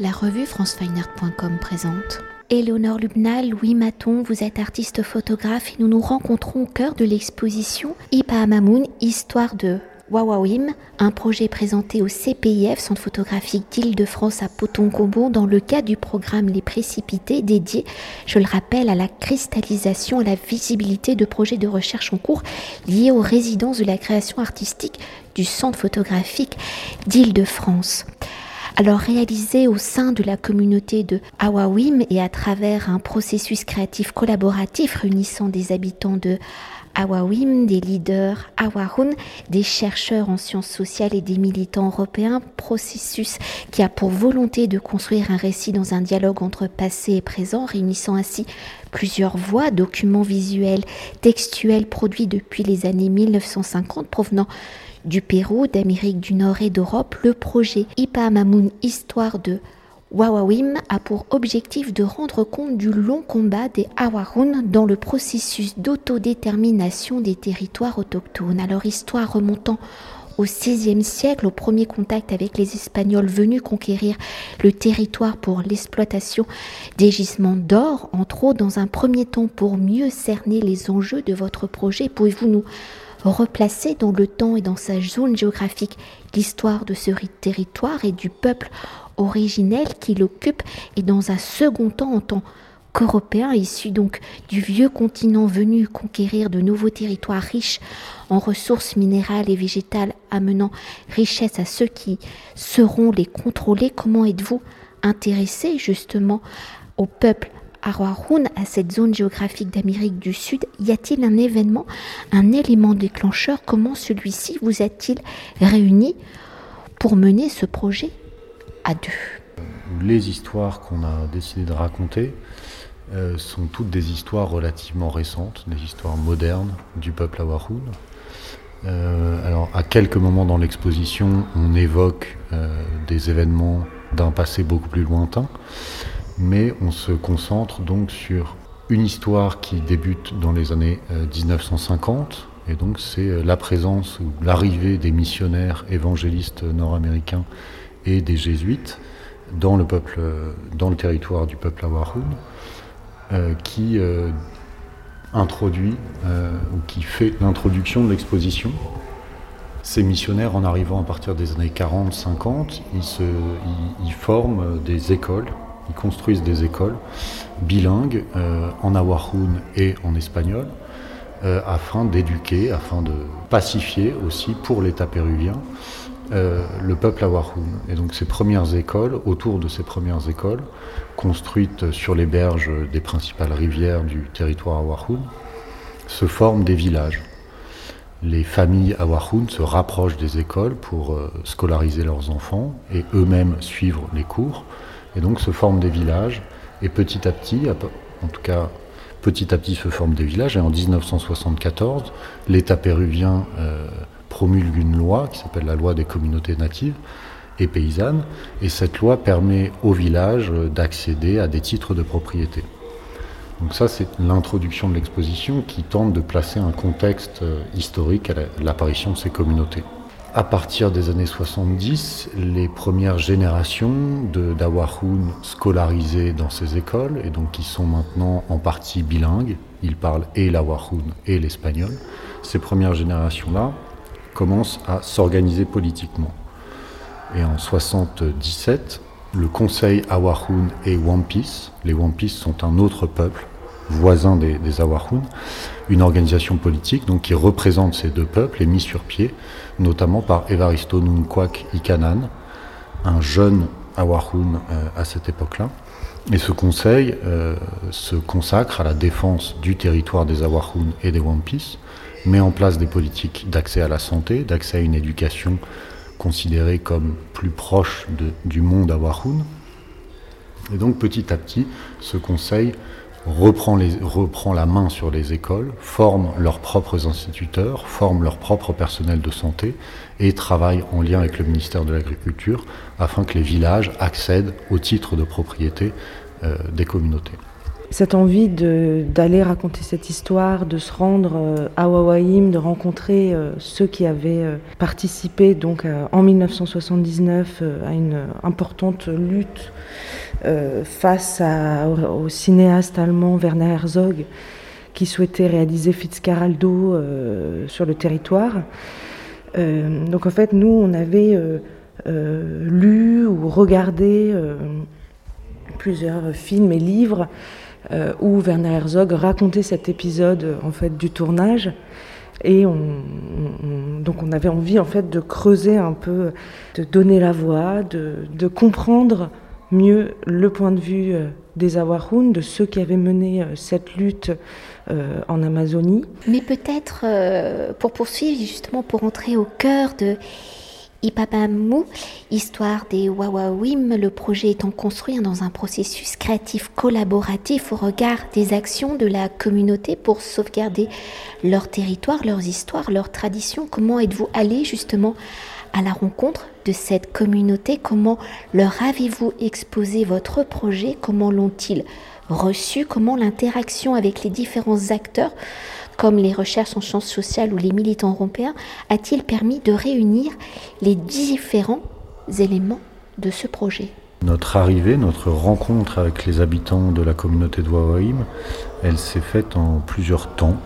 La revue francefineart.com présente. Éléonore Lubna, Louis Maton, vous êtes artiste photographe et nous nous rencontrons au cœur de l'exposition Ipa Amamoun, histoire de Wawawim, un projet présenté au CPIF, Centre photographique d'Île-de-France à Potonkombo, dans le cadre du programme Les Précipités, dédié, je le rappelle, à la cristallisation, à la visibilité de projets de recherche en cours liés aux résidences de la création artistique du Centre photographique d'Île-de-France. Alors réalisé au sein de la communauté de Awawim et à travers un processus créatif collaboratif réunissant des habitants de Awawim, des leaders Awarun, des chercheurs en sciences sociales et des militants européens, processus qui a pour volonté de construire un récit dans un dialogue entre passé et présent, réunissant ainsi plusieurs voix, documents visuels, textuels produits depuis les années 1950 provenant du Pérou, d'Amérique du Nord et d'Europe, le projet Ipa Mamoun Histoire de Wawawim a pour objectif de rendre compte du long combat des Awarun dans le processus d'autodétermination des territoires autochtones. Alors histoire remontant au XVIe siècle, au premier contact avec les Espagnols venus conquérir le territoire pour l'exploitation des gisements d'or, entre autres dans un premier temps pour mieux cerner les enjeux de votre projet. Pouvez-vous nous replacer dans le temps et dans sa zone géographique l'histoire de ce territoire et du peuple originel qui l'occupe et dans un second temps en tant qu'Européen issu donc du vieux continent venu conquérir de nouveaux territoires riches en ressources minérales et végétales amenant richesse à ceux qui seront les contrôler. Comment êtes-vous intéressé justement au peuple Arwaroun, à cette zone géographique d'Amérique du Sud, y a-t-il un événement, un élément déclencheur? Comment celui-ci vous a-t-il réuni pour mener ce projet les histoires qu'on a décidé de raconter euh, sont toutes des histoires relativement récentes, des histoires modernes du peuple Awaroun. Euh, alors, à quelques moments dans l'exposition, on évoque euh, des événements d'un passé beaucoup plus lointain, mais on se concentre donc sur une histoire qui débute dans les années 1950, et donc c'est la présence ou l'arrivée des missionnaires évangélistes nord-américains et des jésuites dans le, peuple, dans le territoire du peuple Awaroun, euh, qui euh, introduit euh, ou qui fait l'introduction de l'exposition. Ces missionnaires, en arrivant à partir des années 40-50, ils, ils, forment des écoles, ils construisent des écoles bilingues en Awaroun et en espagnol, afin d'éduquer, afin de pacifier aussi pour l'État péruvien euh, le peuple Awahoun. Et donc ces premières écoles, autour de ces premières écoles, construites sur les berges des principales rivières du territoire Awahoun, se forment des villages. Les familles Awahoun se rapprochent des écoles pour euh, scolariser leurs enfants et eux-mêmes suivre les cours. Et donc se forment des villages. Et petit à petit, en tout cas petit à petit se forment des villages. Et en 1974, l'État péruvien euh, promulgue une loi qui s'appelle la loi des communautés natives et paysannes, et cette loi permet aux villages d'accéder à des titres de propriété. Donc ça, c'est l'introduction de l'exposition qui tente de placer un contexte euh, historique à l'apparition de ces communautés. À partir des années 70, les premières générations d'Awahoun scolarisées dans ces écoles, et donc qui sont maintenant en partie bilingues, ils parlent et l'Awahoun et l'espagnol, ces premières générations-là commence à s'organiser politiquement. Et en 77, le conseil Awahoun et Wampis, les Wampis sont un autre peuple voisin des, des une organisation politique donc, qui représente ces deux peuples est mise sur pied, notamment par Evaristo Nunquak Ikanan, un jeune Awahoun euh, à cette époque-là. Et ce conseil euh, se consacre à la défense du territoire des Awahoun et des Wampis, met en place des politiques d'accès à la santé, d'accès à une éducation considérée comme plus proche du monde Awahoun. Et donc petit à petit, ce conseil reprend, la main sur les écoles, forme leurs propres instituteurs, forme leur propre personnel de santé et travaille en lien avec le ministère de l'Agriculture afin que les villages accèdent au titre de propriété euh, des communautés. cette envie d'aller raconter cette histoire, de se rendre euh, à Wawaim, de rencontrer euh, ceux qui avaient participé donc en 1979 à une importante lutte face au, cinéaste allemand Werner Herzog qui souhaitait réaliser Fitzcarraldo sur le territoire. donc en fait, nous, on avait lu ou regardé plusieurs films et livres euh, où Werner Herzog racontait cet épisode en fait du tournage. Et on, donc on avait envie en fait de creuser un peu, de donner la voix, de, comprendre mieux le point de vue euh, des Awaroun, de ceux qui avaient mené euh, cette lutte en Amazonie. Mais peut-être pour poursuivre, justement pour entrer au cœur de Ipapamou, histoire des Wawawim, le projet étant construit dans un processus créatif collaboratif au regard des actions de la communauté pour sauvegarder leur territoire, leurs histoires, leurs traditions. Comment êtes-vous allé justement à la rencontre cette communauté Comment leur avez-vous exposé votre projet Comment l'ont-ils reçu Comment l'interaction avec les différents acteurs comme les recherches en sciences sociales ou les militants européens, a-t-il permis de réunir les différents éléments de ce projet? Notre arrivée, notre rencontre avec les habitants de la communauté de elle s'est faite en plusieurs temps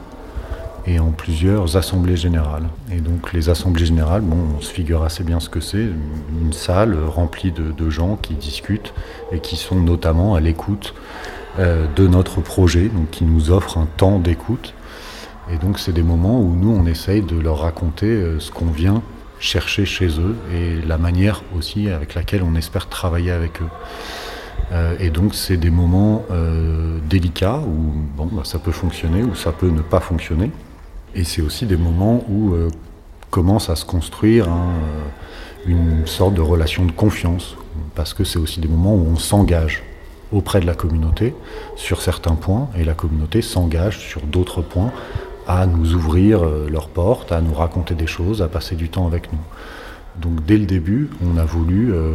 et en plusieurs assemblées générales. Et donc les assemblées générales, bon, on se figure assez bien ce que c'est, une salle remplie de, gens qui discutent et qui sont notamment à l'écoute euh, de notre projet, donc qui nous offre un temps d'écoute et donc c'est des moments où nous, on essaye de leur raconter euh, ce qu'on vient chercher chez eux et la manière aussi avec laquelle on espère travailler avec eux. Euh, et donc c'est des moments délicats où bon, bah, ça peut fonctionner ou ça peut ne pas fonctionner. Et c'est aussi des moments où commence à se construire une sorte de relation de confiance, parce que c'est aussi des moments où on s'engage auprès de la communauté sur certains points et la communauté s'engage sur d'autres points à nous ouvrir euh, leurs portes, à nous raconter des choses, à passer du temps avec nous. Donc dès le début, on a voulu euh,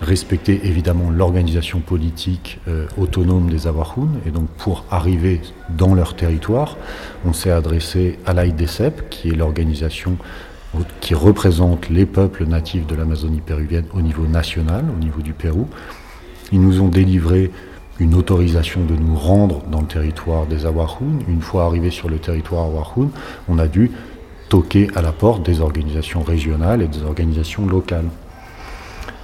respecter évidemment l'organisation politique euh, autonome des Awahoun. Et donc pour arriver dans leur territoire, on s'est adressé à l'AIDECEP, qui est l'organisation qui représente les peuples natifs de l'Amazonie péruvienne au niveau national, au niveau du Pérou. Ils nous ont délivré une autorisation de nous rendre dans le territoire des Awahoun. Une fois arrivé sur le territoire Awahoun, on a dû toquer à la porte des organisations régionales et des organisations locales.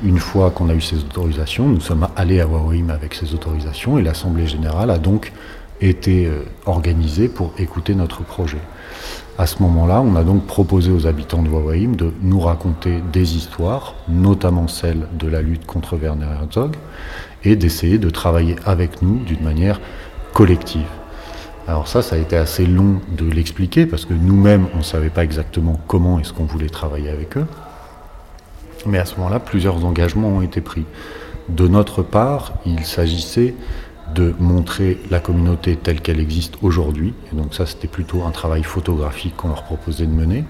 Une fois qu'on a eu ces autorisations, nous sommes allés à Wawaim avec ces autorisations et l'Assemblée générale a donc été euh, organisée pour écouter notre projet. À ce moment-là, on a donc proposé aux habitants de Wawaim de nous raconter des histoires, notamment celle de la lutte contre Werner Herzog, et d'essayer de travailler avec nous d'une manière collective. Alors ça, ça a été assez long de l'expliquer parce que nous-mêmes, on ne savait pas exactement comment est-ce qu'on voulait travailler avec eux. Mais à ce moment-là, plusieurs engagements ont été pris. De notre part, il s'agissait de montrer la communauté telle qu'elle existe aujourd'hui. Et donc ça, c'était plutôt un travail photographique qu'on leur proposait de mener.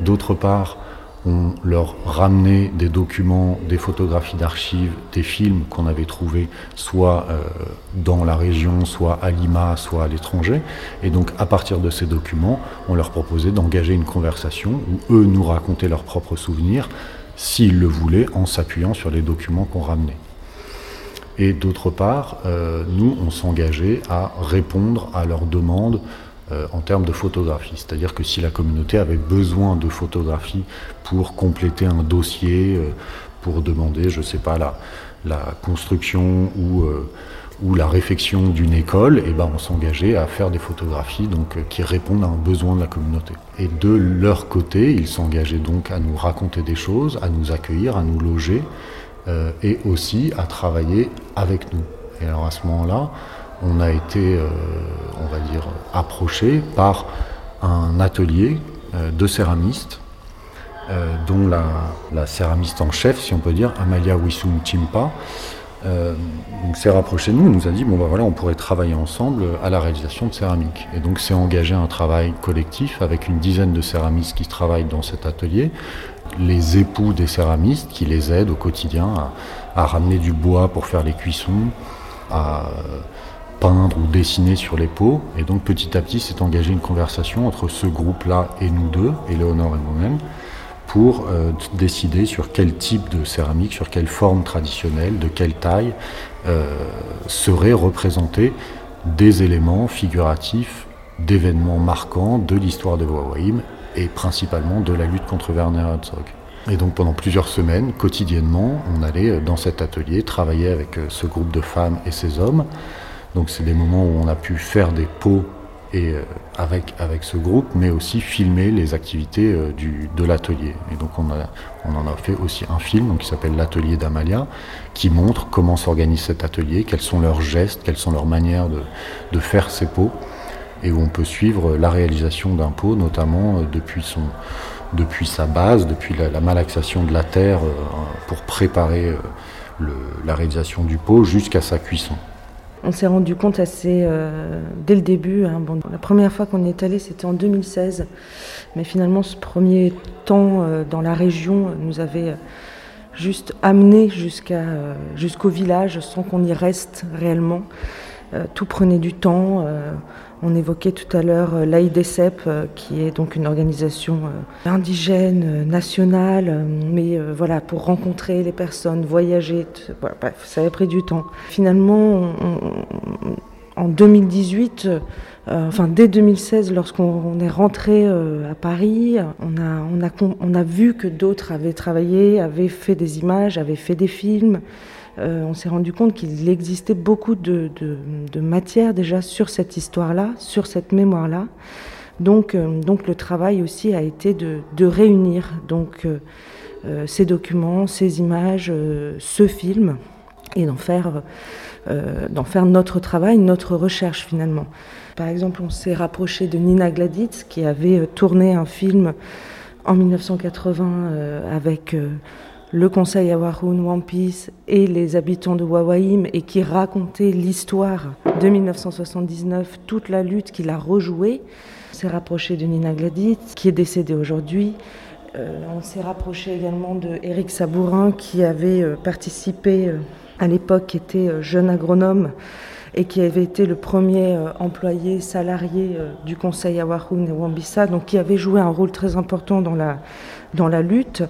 D'autre part, on leur ramenait des documents, des photographies d'archives, des films qu'on avait trouvés soit euh, dans la région, soit à Lima, soit à l'étranger. Et donc à partir de ces documents, on leur proposait d'engager une conversation où eux nous racontaient leurs propres souvenirs, s'ils le voulaient, en s'appuyant sur les documents qu'on ramenait. Et d'autre part, euh, nous, on s'engageait à répondre à leurs demandes euh, en termes de photographie. C'est-à-dire que si la communauté avait besoin de photographies pour compléter un dossier, euh, pour demander, je ne sais pas, la, la construction ou, ou la réfection d'une école, et eh ben on s'engageait à faire des photographies donc, qui répondent à un besoin de la communauté. Et de leur côté, ils s'engageaient donc à nous raconter des choses, à nous accueillir, à nous loger, et aussi à travailler avec nous. Et alors à ce moment-là, on a été, euh, on va dire, approché par un atelier euh, de céramistes, euh, dont la, céramiste en chef, si on peut dire, Amalia Wisum Chimpa, s'est rapproché de nous et nous a dit bon ben voilà on pourrait travailler ensemble à la réalisation de céramique et donc c'est engagé un travail collectif avec une dizaine de céramistes qui travaillent dans cet atelier les époux des céramistes qui les aident au quotidien à, ramener du bois pour faire les cuissons à peindre ou dessiner sur les pots. Et donc petit à petit s'est engagée une conversation entre ce groupe-là et nous deux, Éléonore et moi-même, pour euh, décider sur quel type de céramique, sur quelle forme traditionnelle, de quelle taille euh, seraient représentés des éléments figuratifs d'événements marquants de l'histoire de Wawaim et principalement de la lutte contre Werner Herzog. Et donc pendant plusieurs semaines, quotidiennement, on allait euh, dans cet atelier travailler avec ce groupe de femmes et ces hommes donc c'est des moments où on a pu faire des pots et, euh, avec, avec ce groupe, mais aussi filmer les activités euh, du, de l'atelier. Et donc on, a, on en a fait aussi un film donc, qui s'appelle L'atelier d'Amalia, qui montre comment s'organise cet atelier, quels sont leurs gestes, quelles sont leurs manières de, de faire ces pots, et où on peut suivre la réalisation d'un pot, notamment euh, depuis, son, depuis sa base, depuis la, malaxation de la terre pour préparer le, la réalisation du pot jusqu'à sa cuisson. On s'est rendu compte assez euh, dès le début. Hein. la première fois qu'on est allé, c'était en 2016. Mais finalement, ce premier temps euh, dans la région nous avait euh, juste amené jusqu'à, jusqu'au village sans qu'on y reste réellement. tout prenait du temps. On évoquait tout à l'heure euh, l'AIDECEP, euh, qui est donc une organisation euh, indigène, nationale, mais voilà, pour rencontrer les personnes, voyager, ça avait pris du temps. Finalement, en 2018, enfin dès 2016, lorsqu'on est rentré à Paris, on a, on, a, on a vu que d'autres avaient travaillé, avaient fait des images, avaient fait des films. Euh, on s'est rendu compte qu'il existait beaucoup de, matière déjà sur cette histoire-là, sur cette mémoire-là. Donc, euh, donc le travail aussi a été de, réunir donc, euh, ces documents, ces images, ce film, et d'en faire, d'en faire notre travail, notre recherche finalement. Par exemple, on s'est rapproché de Nina Gladitz qui avait tourné un film en 1980 avec le conseil à One Piece et les habitants de Wawaim et qui racontait l'histoire de 1979, toute la lutte qu'il a rejouée. On s'est rapproché de Nina Gladys, qui est décédée aujourd'hui. Euh, on s'est rapproché également de Eric Sabourin, qui avait euh, participé euh, à l'époque, qui était jeune agronome et qui avait été le premier employé salarié du conseil Awarun et Wambissa, donc qui avait joué un rôle très important dans la lutte,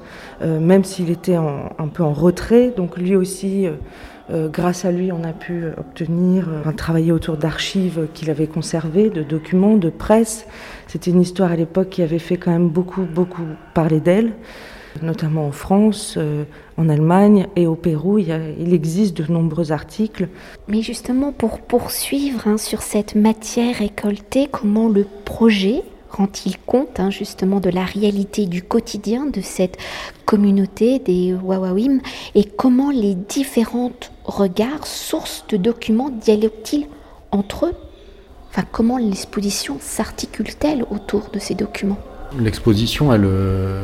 euh, même s'il était un peu en retrait. Donc lui aussi, euh, euh, grâce à lui, on a pu obtenir, un travailler autour d'archives qu'il avait conservées, de documents, de presse. C'était une histoire à l'époque qui avait fait quand même beaucoup, beaucoup parler d'elle notamment en France, en Allemagne et au Pérou. Il, il, existe de nombreux articles. Mais justement, pour poursuivre hein, sur cette matière récoltée, comment le projet rend-il compte hein, justement de la réalité du quotidien de cette communauté des Wawawim et comment les différents regards, sources de documents dialoguent-ils entre eux? Enfin, comment l'exposition s'articule-t-elle autour de ces documents? L'exposition, elle, euh,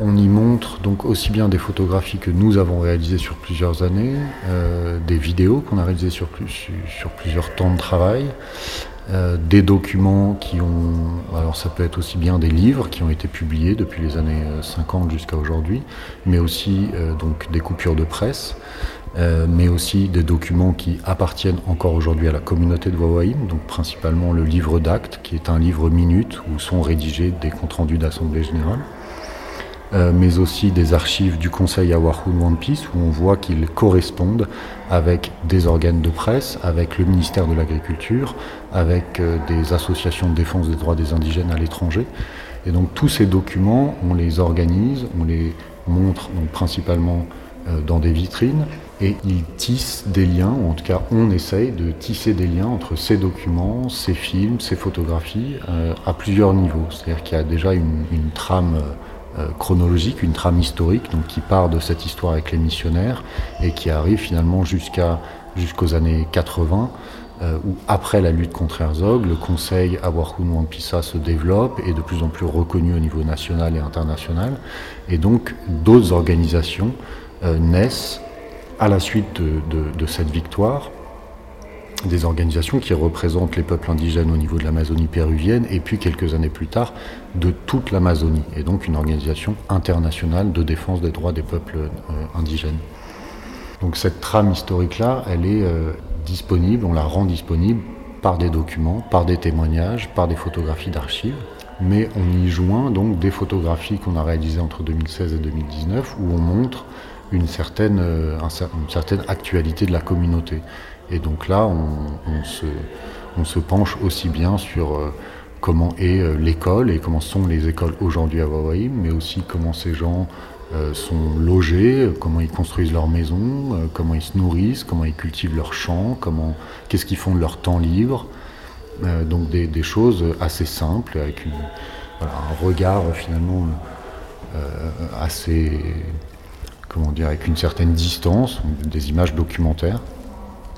on y montre donc aussi bien des photographies que nous avons réalisées sur plusieurs années, euh, des vidéos qu'on a réalisées sur, plusieurs temps de travail, euh, des documents qui ont, alors ça peut être aussi bien des livres qui ont été publiés depuis les années 50 euh, jusqu'à aujourd'hui, mais aussi donc des coupures de presse, mais aussi des documents qui appartiennent encore aujourd'hui à la communauté de Wawaïm, donc principalement le livre d'actes, qui est un livre minute où sont rédigés des comptes rendus d'assemblée générale. Euh, mais aussi des archives du Conseil Awahun One Piece, où on voit qu'ils correspondent avec des organes de presse, avec le ministère de l'Agriculture, avec euh, des associations de défense des droits des indigènes à l'étranger. Et donc tous ces documents, on les organise, on les montre principalement euh, dans des vitrines, et ils tissent des liens, ou en tout cas on essaye de tisser des liens entre ces documents, ces films, ces photographies, à plusieurs niveaux. C'est-à-dire qu'il y a déjà une, trame chronologique, une trame historique, qui part de cette histoire avec les missionnaires et qui arrive finalement jusqu'aux années 80, euh, où après la lutte contre Herzog, le conseil Awarkun Wampisa se développe et est de plus en plus reconnu au niveau national et international, et donc d'autres organisations euh, naissent à la suite de cette victoire des organisations qui représentent les peuples indigènes au niveau de l'Amazonie péruvienne et puis quelques années plus tard de toute l'Amazonie et donc une organisation internationale de défense des droits des peuples euh, indigènes. Donc cette trame historique-là, elle est euh, disponible, on la rend disponible par des documents, par des témoignages, par des photographies d'archives. Mais on y joint donc des photographies qu'on a réalisées entre 2016 et 2019 où on montre euh, une certaine actualité de la communauté. Et donc là, on, se, penche aussi bien sur euh, comment est euh, l'école et comment sont les écoles aujourd'hui à Wawaïm, mais aussi comment ces gens sont logés, comment ils construisent leur maison, comment ils se nourrissent, comment ils cultivent leurs champs, qu'est-ce qu'ils font de leur temps libre. donc des, choses assez simples, avec un regard finalement assez comment dire, avec une certaine distance, des images documentaires.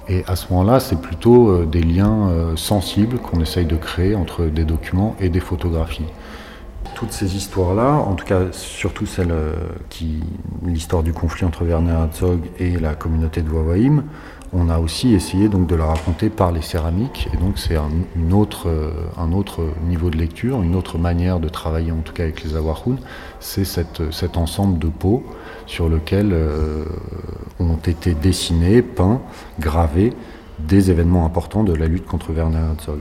Et à ce moment-là, c'est plutôt euh, des liens euh, sensibles qu'on essaye de créer entre des documents et des photographies. Toutes ces histoires-là, en tout cas surtout celle euh, qui, l'histoire du conflit entre Werner Herzog et la communauté de Wawaïm, on a aussi essayé donc de la raconter par les céramiques. Et donc c'est un, une autre, niveau de lecture, une autre manière de travailler en tout cas avec les Awahoun, c'est cet ensemble de peaux sur lequel euh, ont été dessinés, peints, gravés des événements importants de la lutte contre Werner Herzog.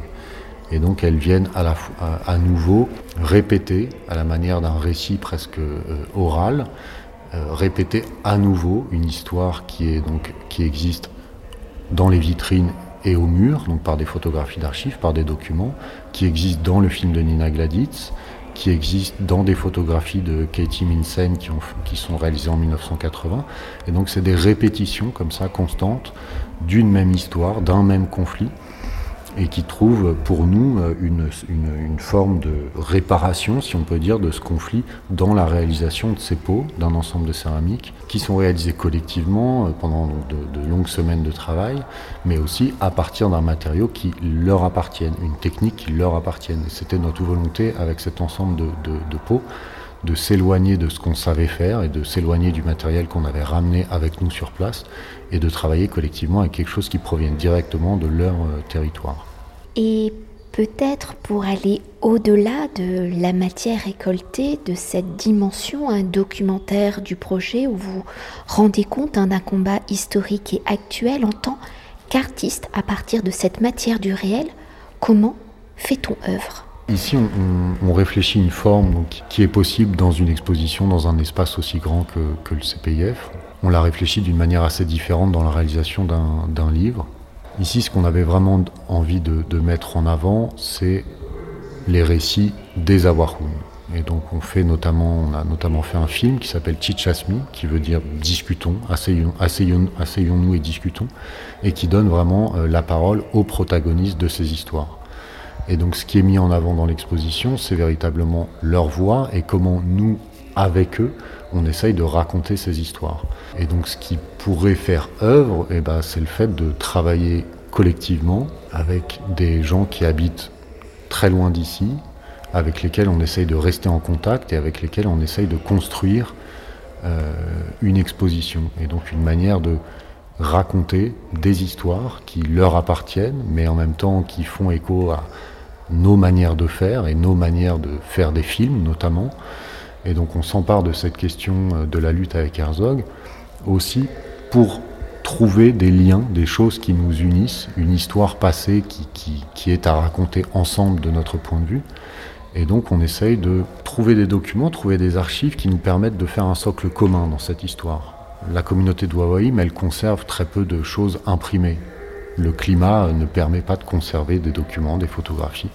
Et donc elles viennent à, nouveau répéter, à la manière d'un récit presque euh, oral, euh, répéter à nouveau une histoire qui, est donc, qui existe dans les vitrines et au mur, donc par des photographies d'archives, par des documents, qui existe dans le film de Nina Gladitz, qui existent dans des photographies de Katie Minsen qui, qui sont réalisées en 1980. Et donc c'est des répétitions comme ça constantes d'une même histoire, d'un même conflit et qui trouve pour nous euh, une, forme de réparation, si on peut dire, de ce conflit dans la réalisation de ces pots, d'un ensemble de céramiques, qui sont réalisés collectivement euh, pendant de, longues semaines de travail, mais aussi à partir d'un matériau qui leur appartienne, une technique qui leur appartienne. C'était notre volonté avec cet ensemble de, de pots de s'éloigner de ce qu'on savait faire et de s'éloigner du matériel qu'on avait ramené avec nous sur place et de travailler collectivement avec quelque chose qui provient directement de leur euh, territoire. Et peut-être pour aller au-delà de la matière récoltée, de cette dimension, un documentaire du projet où vous rendez compte d'un combat historique et actuel en tant qu'artiste à partir de cette matière du réel, comment fait-on œuvre? Ici, on, réfléchit une forme qui est possible dans une exposition, dans un espace aussi grand que, le CPIF. On l'a réfléchi d'une manière assez différente dans la réalisation d'un livre. Ici, ce qu'on avait vraiment envie de, mettre en avant, c'est les récits des Awahoun. Et donc, on fait notamment, on a notamment fait un film qui s'appelle Chichasmi, qui veut dire discutons, asseyons-nous et discutons, et qui donne vraiment euh, la parole aux protagonistes de ces histoires. Et donc ce qui est mis en avant dans l'exposition, c'est véritablement leur voix et comment nous, avec eux, on essaye de raconter ces histoires. Et donc ce qui pourrait faire œuvre, eh ben, c'est le fait de travailler collectivement avec des gens qui habitent très loin d'ici, avec lesquels on essaye de rester en contact et avec lesquels on essaye de construire euh, une exposition. Et donc une manière de raconter des histoires qui leur appartiennent, mais en même temps qui font écho à, nos manières de faire et nos manières de faire des films notamment. Et donc on s'empare de cette question euh, de la lutte avec Herzog aussi pour trouver des liens, des choses qui nous unissent, une histoire passée qui, qui, est à raconter ensemble de notre point de vue. Et donc on essaye de trouver des documents, trouver des archives qui nous permettent de faire un socle commun dans cette histoire. La communauté de Wawaïm, elle conserve très peu de choses imprimées le climat ne permet pas de conserver des documents, des photographies.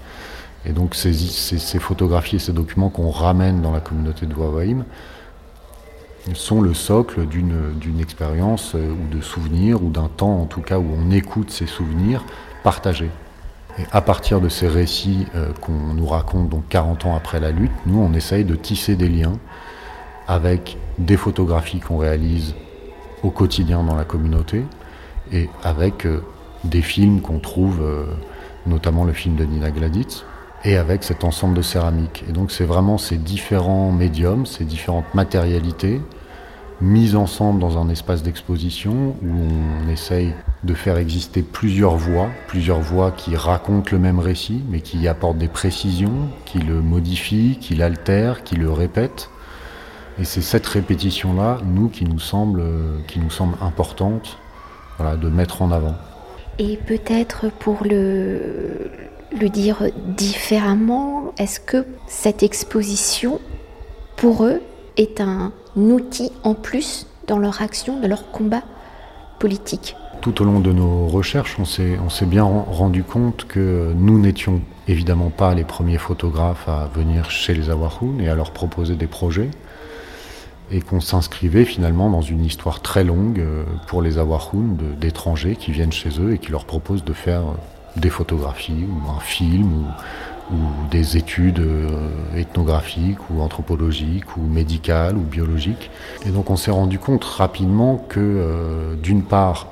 Et donc ces, photographies et ces documents qu'on ramène dans la communauté de Wawaïm sont le socle d'une expérience euh, ou de souvenirs, ou d'un temps en tout cas où on écoute ces souvenirs partagés. Et à partir de ces récits euh, qu'on nous raconte donc 40 ans après la lutte, nous on essaye de tisser des liens avec des photographies qu'on réalise au quotidien dans la communauté et avec euh, des films qu'on trouve, euh, notamment le film de Nina Gladitz, et avec cet ensemble de céramique. Et donc c'est vraiment ces différents médiums, ces différentes matérialités mises ensemble dans un espace d'exposition où on essaye de faire exister plusieurs voix, plusieurs voix qui racontent le même récit, mais qui apportent des précisions, qui le modifient, qui l'altèrent, qui le répètent. Et c'est cette répétition-là, nous, qui nous semble, qui nous semble importante de mettre en avant. Et peut-être pour le, le dire différemment, est-ce que cette exposition, pour eux, est un outil en plus dans leur action, dans leur combat politique? Tout au long de nos recherches, on s'est bien rendu compte que nous n'étions évidemment pas les premiers photographes à venir chez les Awahoun et à leur proposer des projets et qu'on s'inscrivait finalement dans une histoire très longue euh, pour les Awahoun d'étrangers qui viennent chez eux et qui leur proposent de faire des photographies ou un film ou, des études euh, ethnographiques ou anthropologiques ou médicales ou biologiques. Et donc on s'est rendu compte rapidement que euh, d'une part,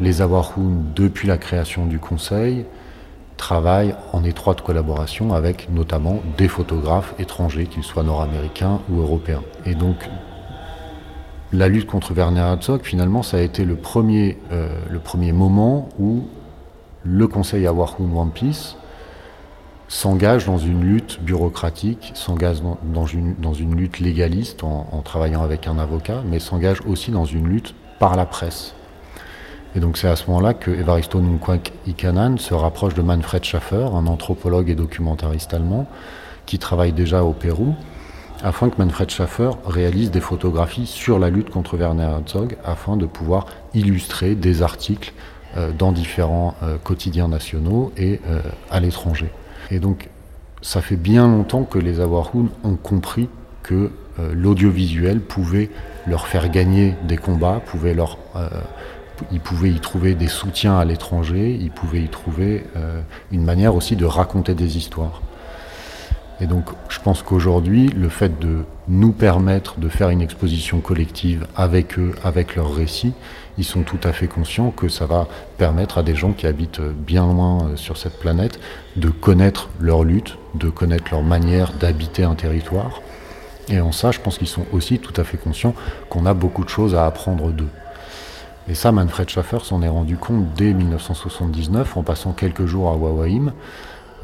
les Awahoun, depuis la création du Conseil, travaillent en étroite collaboration avec notamment des photographes étrangers, qu'ils soient nord-américains ou européens. Et donc la lutte contre Werner Herzog, finalement, ça a été le premier, euh, le premier moment où le Conseil Awarhoun One Piece s'engage dans une lutte bureaucratique, s'engage dans, une, dans une lutte légaliste en, travaillant avec un avocat, mais s'engage aussi dans une lutte par la presse. Et donc c'est à ce moment-là que Evaristo Nunquak Ikanan se rapproche de Manfred Schaffer, un anthropologue et documentariste allemand, qui travaille déjà au Pérou, afin que Manfred Schaffer réalise des photographies sur la lutte contre Werner Herzog, afin de pouvoir illustrer des articles euh, dans différents euh, quotidiens nationaux et euh, à l'étranger. Et donc, ça fait bien longtemps que les Awahoun ont compris que l'audiovisuel pouvait leur faire gagner des combats, pouvait leur, ils pouvaient y trouver des soutiens à l'étranger, ils pouvaient y trouver une manière aussi de raconter des histoires. Et donc, je pense qu'aujourd'hui, le fait de nous permettre de faire une exposition collective avec eux, avec leurs récits, ils sont tout à fait conscients que ça va permettre à des gens qui habitent bien loin euh, sur cette planète de connaître leur lutte, de connaître leur manière d'habiter un territoire. Et en ça, je pense qu'ils sont aussi tout à fait conscients qu'on a beaucoup de choses à apprendre d'eux. Et ça, Manfred Schaffer s'en est rendu compte dès 1979 en passant quelques jours à Wawaim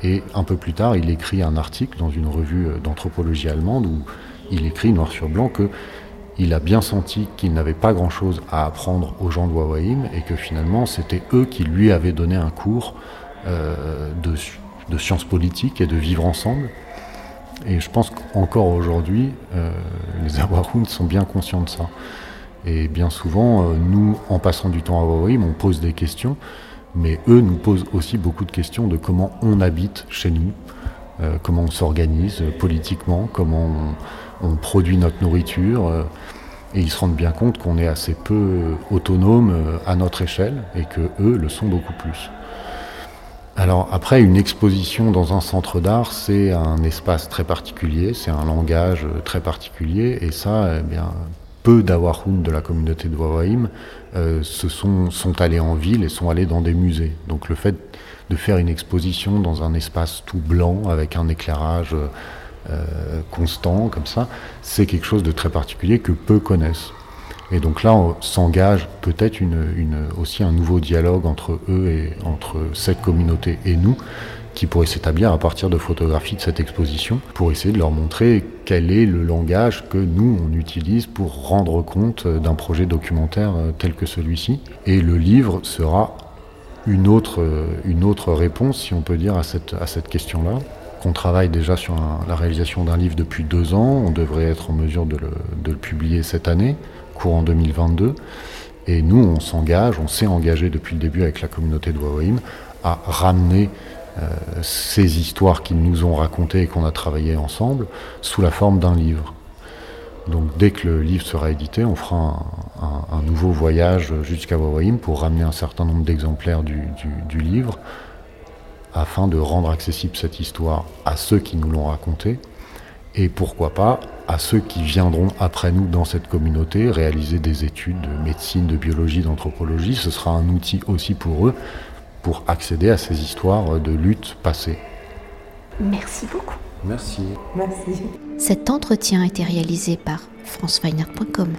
et un peu plus tard, il écrit un article dans une revue euh, d'anthropologie allemande où il écrit noir sur blanc que il a bien senti qu'il n'avait pas grand-chose à apprendre aux gens de Wawaim et que finalement c'était eux qui lui avaient donné un cours euh, de, sciences politiques et de vivre ensemble. Et je pense qu'encore aujourd'hui, euh, les Awahoun sont bien conscients de ça. Et bien souvent, nous, en passant du temps à Wawaim, on pose des questions mais eux nous posent aussi beaucoup de questions de comment on habite chez nous, euh, comment on s'organise politiquement, comment on, produit notre nourriture. Euh, et ils se rendent bien compte qu'on est assez peu autonome euh, à notre échelle et que eux le sont beaucoup plus. Alors après, une exposition dans un centre d'art, c'est un espace très particulier, c'est un langage très particulier, et ça, eh bien, peu d'Awahoun de la communauté de Wawaim euh, se sont, sont allés en ville et sont allés dans des musées. Donc le fait de faire une exposition dans un espace tout blanc avec un éclairage euh, constant comme ça, c'est quelque chose de très particulier que peu connaissent. Et donc là, s'engage peut-être une, une, aussi un nouveau dialogue entre eux et entre cette communauté et nous, qui pourrait s'établir à partir de photographies de cette exposition pour essayer de leur montrer quel est le langage que nous, on utilise pour rendre compte d'un projet documentaire euh, tel que celui-ci. Et le livre sera une autre, euh, une autre réponse, si on peut dire, à cette, à cette question-là. On travaille déjà sur la réalisation d'un livre depuis deux ans, on devrait être en mesure de le, de le publier cette année, courant 2022. Et nous, on s'engage, on s'est engagé depuis le début avec la communauté de Wawaim à ramener ces histoires qu'ils nous ont racontées et qu'on a travaillé ensemble sous la forme d'un livre. Donc dès que le livre sera édité, on fera un, nouveau voyage jusqu'à Wawaim pour ramener un certain nombre d'exemplaires du, livre afin de rendre accessible cette histoire à ceux qui nous l'ont racontée et pourquoi pas à ceux qui viendront après nous dans cette communauté réaliser des études de médecine, de biologie, d'anthropologie. Ce sera un outil aussi pour eux pour accéder à ces histoires de lutte passée. Merci beaucoup. Merci. Merci. Cet entretien a été réalisé par franceweiner.com.